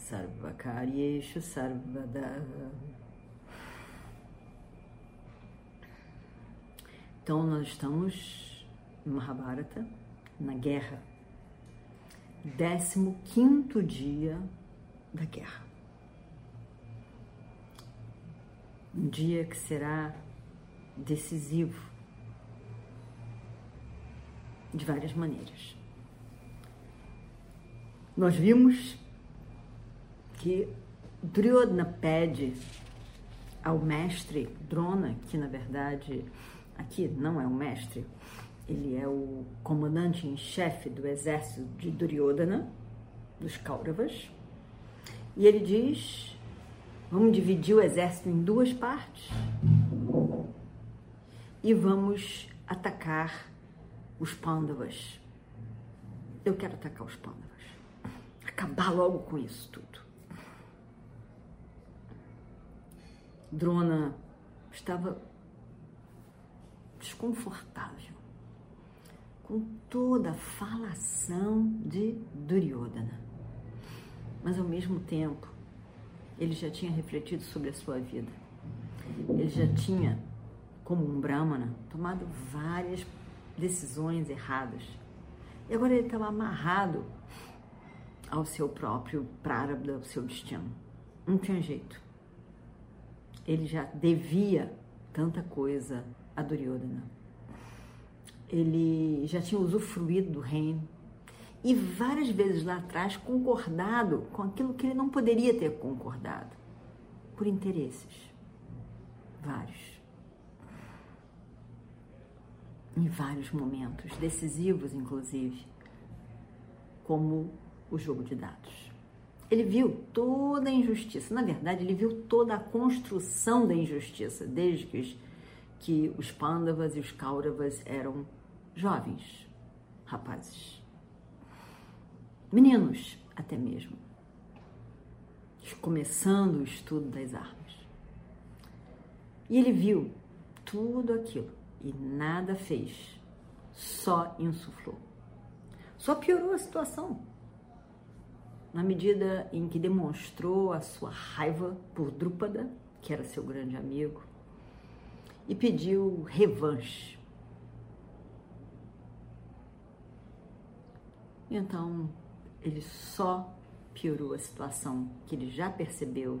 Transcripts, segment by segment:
Sarvakaryeshu Sarvada Então nós estamos no Mahabharata, na guerra. 15 dia da guerra. Um dia que será decisivo de várias maneiras. Nós vimos que Duryodhana pede ao mestre Drona, que na verdade aqui não é o mestre, ele é o comandante em chefe do exército de Duryodhana, dos Kauravas, e ele diz: vamos dividir o exército em duas partes e vamos atacar os Pandavas. Eu quero atacar os Pandavas. Acabar logo com isso tudo. Drona estava desconfortável com toda a falação de Duryodhana. Mas ao mesmo tempo, ele já tinha refletido sobre a sua vida. Ele já tinha, como um brahmana, tomado várias decisões erradas. E agora ele estava amarrado ao seu próprio prarabdha, ao seu destino. Não tinha jeito. Ele já devia tanta coisa a Duryodhana. Ele já tinha usufruído do reino e várias vezes lá atrás concordado com aquilo que ele não poderia ter concordado por interesses. Vários em vários momentos, decisivos inclusive, como o jogo de dados. Ele viu toda a injustiça, na verdade, ele viu toda a construção da injustiça, desde que os, que os Pandavas e os Kauravas eram jovens, rapazes, meninos até mesmo, começando o estudo das armas. E ele viu tudo aquilo e nada fez, só insuflou. Só piorou a situação. Na medida em que demonstrou a sua raiva por Drúpada, que era seu grande amigo, e pediu revanche. Então, ele só piorou a situação que ele já percebeu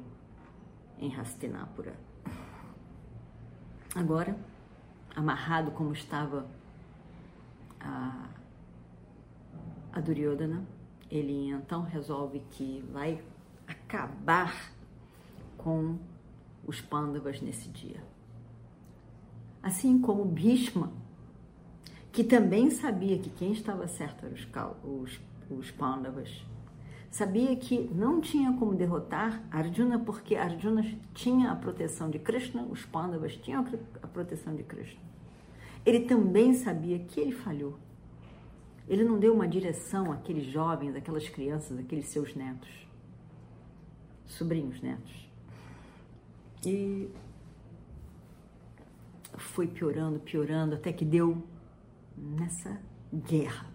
em Hastinapura. Agora, amarrado como estava a, a Duryodhana, ele então resolve que vai acabar com os Pandavas nesse dia. Assim como Bhishma, que também sabia que quem estava certo eram os, os, os Pandavas, sabia que não tinha como derrotar Arjuna porque Arjuna tinha a proteção de Krishna, os Pandavas tinham a proteção de Krishna. Ele também sabia que ele falhou. Ele não deu uma direção àqueles jovens, àquelas crianças, àqueles seus netos, sobrinhos netos. E foi piorando, piorando, até que deu nessa guerra.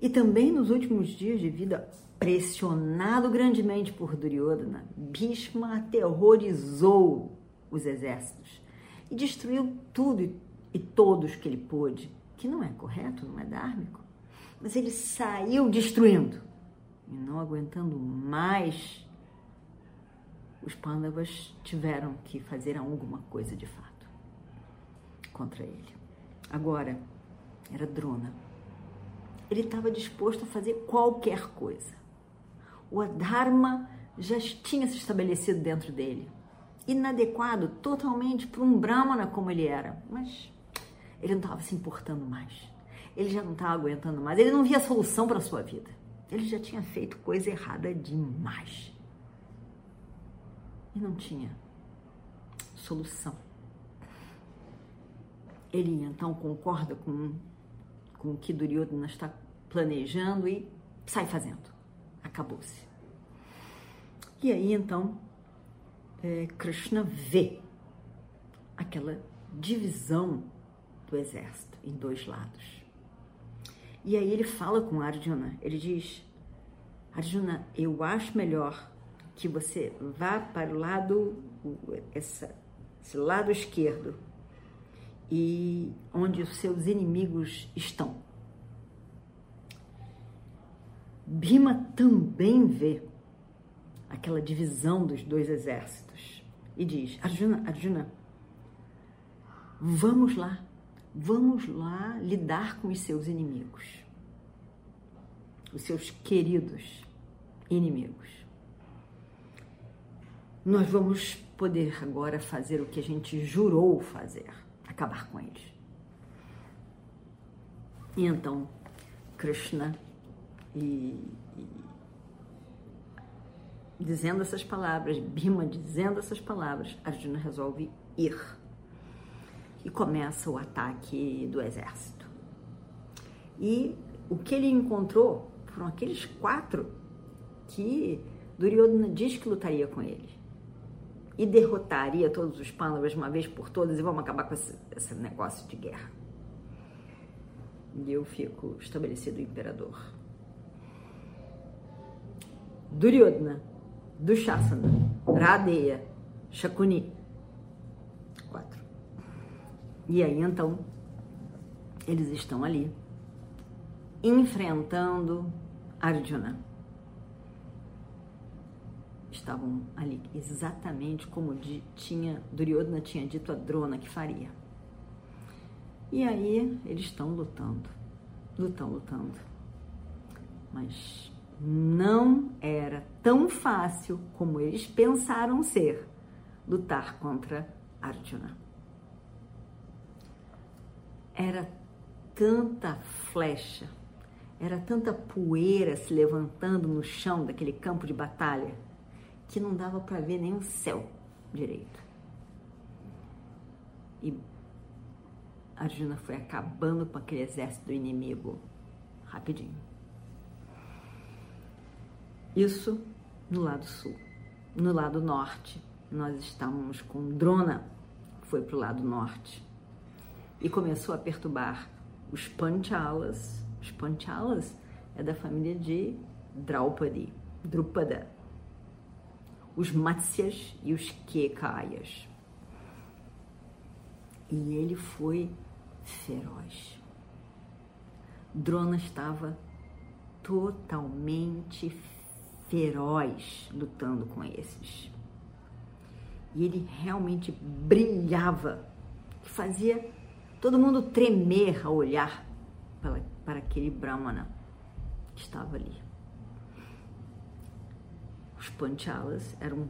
E também nos últimos dias de vida, pressionado grandemente por Duryodhana, Bhishma aterrorizou os exércitos e destruiu tudo e todos que ele pôde, que não é correto, não é dármico. Mas ele saiu destruindo e não aguentando mais. Os Pandavas tiveram que fazer alguma coisa de fato contra ele. Agora era Drona. Ele estava disposto a fazer qualquer coisa. O Adharma já tinha se estabelecido dentro dele inadequado totalmente para um Brahmana como ele era. Mas ele não estava se importando mais. Ele já não estava aguentando mais. Ele não via solução para a sua vida. Ele já tinha feito coisa errada demais. e não tinha solução. Ele então concorda com, com o que Duryodhana está planejando e sai fazendo. Acabou-se. E aí então é, Krishna vê aquela divisão do exército em dois lados. E aí ele fala com Arjuna, ele diz: Arjuna, eu acho melhor que você vá para o lado, essa, esse lado esquerdo, e onde os seus inimigos estão. Bhima também vê aquela divisão dos dois exércitos e diz: Arjuna, Arjuna, vamos lá, vamos lá lidar com os seus inimigos, os seus queridos inimigos. Nós vamos poder agora fazer o que a gente jurou fazer, acabar com eles. E então, Krishna e, e dizendo essas palavras, Bhima dizendo essas palavras, Arjuna resolve ir. E começa o ataque do exército. E o que ele encontrou foram aqueles quatro que Duryodhana diz que lutaria com ele. E derrotaria todos os Pandavas uma vez por todas e vamos acabar com esse, esse negócio de guerra. E eu fico estabelecido imperador. Duryodhana Dushasana, Radeya, Shakuni. Quatro. E aí então, eles estão ali, enfrentando Arjuna. Estavam ali exatamente como tinha Duryodhana tinha dito a Drona que faria. E aí eles estão lutando, lutando, lutando. Mas não era tão fácil como eles pensaram ser lutar contra Arjuna. Era tanta flecha, era tanta poeira se levantando no chão daquele campo de batalha que não dava para ver nem o céu direito. E Arjuna foi acabando com aquele exército do inimigo rapidinho. Isso no lado sul. No lado norte, nós estávamos com Drona, foi para o lado norte, e começou a perturbar os Panchalas. Os Panchalas é da família de Draupadi, Drupada. Os Matsyas e os Kekayas. E ele foi feroz. Drona estava totalmente feroz lutando com esses. E ele realmente brilhava, fazia todo mundo tremer ao olhar para, para aquele Brahmana que estava ali. Os Panchalas eram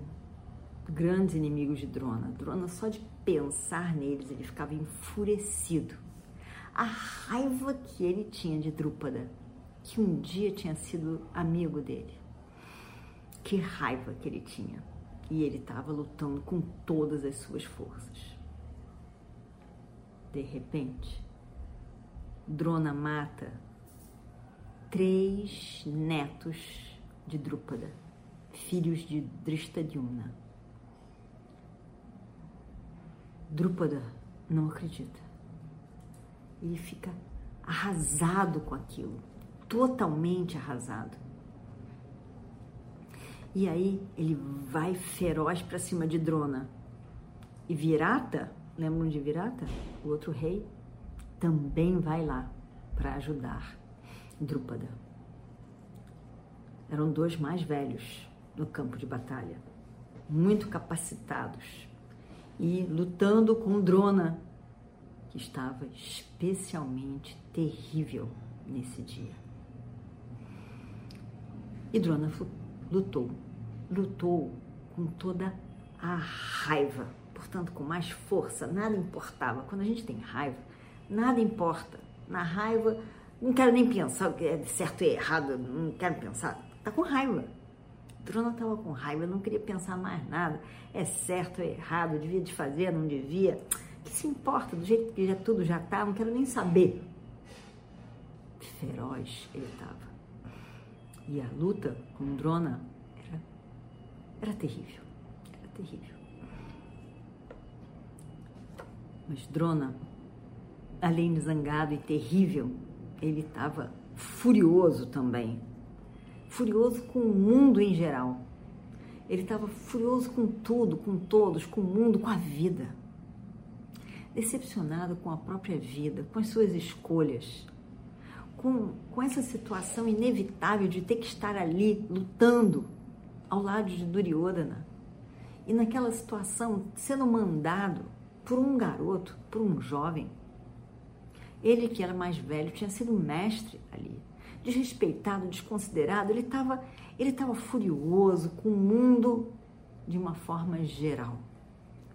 grandes inimigos de Drona. Drona, só de pensar neles, ele ficava enfurecido. A raiva que ele tinha de Drúpada, que um dia tinha sido amigo dele. Que raiva que ele tinha. E ele estava lutando com todas as suas forças. De repente, Drona mata três netos de Drúpada, filhos de Drishtadyumna. Drúpada não acredita. Ele fica arrasado com aquilo, totalmente arrasado. E aí ele vai feroz para cima de Drona. E Virata, lembram de Virata? O outro rei também vai lá para ajudar Drúpada. Eram dois mais velhos no campo de batalha, muito capacitados e lutando com Drona, que estava especialmente terrível nesse dia. E Drona lutou lutou com toda a raiva, portanto, com mais força, nada importava. Quando a gente tem raiva, nada importa. Na raiva, não quero nem pensar o que é certo e errado, não quero pensar. Tá com raiva. Drona estava com raiva, não queria pensar mais nada. É certo, é errado, devia de fazer, não devia. Que se importa, do jeito que já tudo já tá, não quero nem saber. Feroz ele estava. E a luta com Drona era, era terrível. Era terrível. Mas Drona, além de zangado e terrível, ele estava furioso também. Furioso com o mundo em geral. Ele estava furioso com tudo, com todos, com o mundo, com a vida. Decepcionado com a própria vida, com as suas escolhas, com, com essa situação inevitável de ter que estar ali lutando ao lado de Duryodhana. E naquela situação, sendo mandado por um garoto, por um jovem. Ele, que era mais velho, tinha sido mestre ali. Desrespeitado, desconsiderado, ele estava ele tava furioso com o mundo de uma forma geral.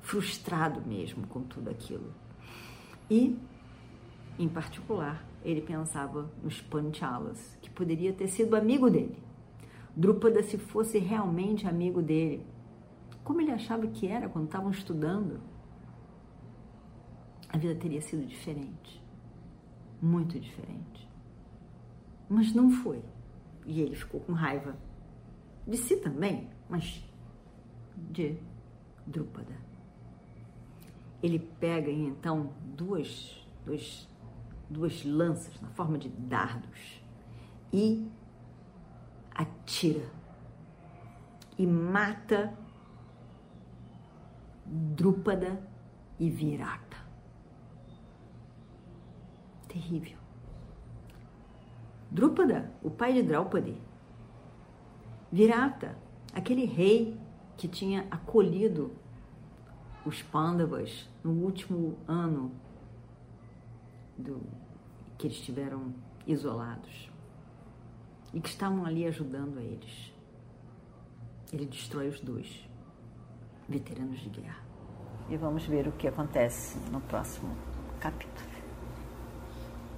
Frustrado mesmo com tudo aquilo. E, em particular, ele pensava nos Panchalas, que poderia ter sido amigo dele. Drupada, se fosse realmente amigo dele, como ele achava que era quando estavam estudando, a vida teria sido diferente. Muito diferente. Mas não foi. E ele ficou com raiva de si também, mas de Drúpada. Ele pega então duas, duas, duas lanças na forma de dardos e atira e mata Drúpada e Virata terrível. Drúpada, o pai de Draupadi. Virata, aquele rei que tinha acolhido os Pandavas no último ano do, que eles estiveram isolados e que estavam ali ajudando a eles. Ele destrói os dois, veteranos de guerra. E vamos ver o que acontece no próximo capítulo.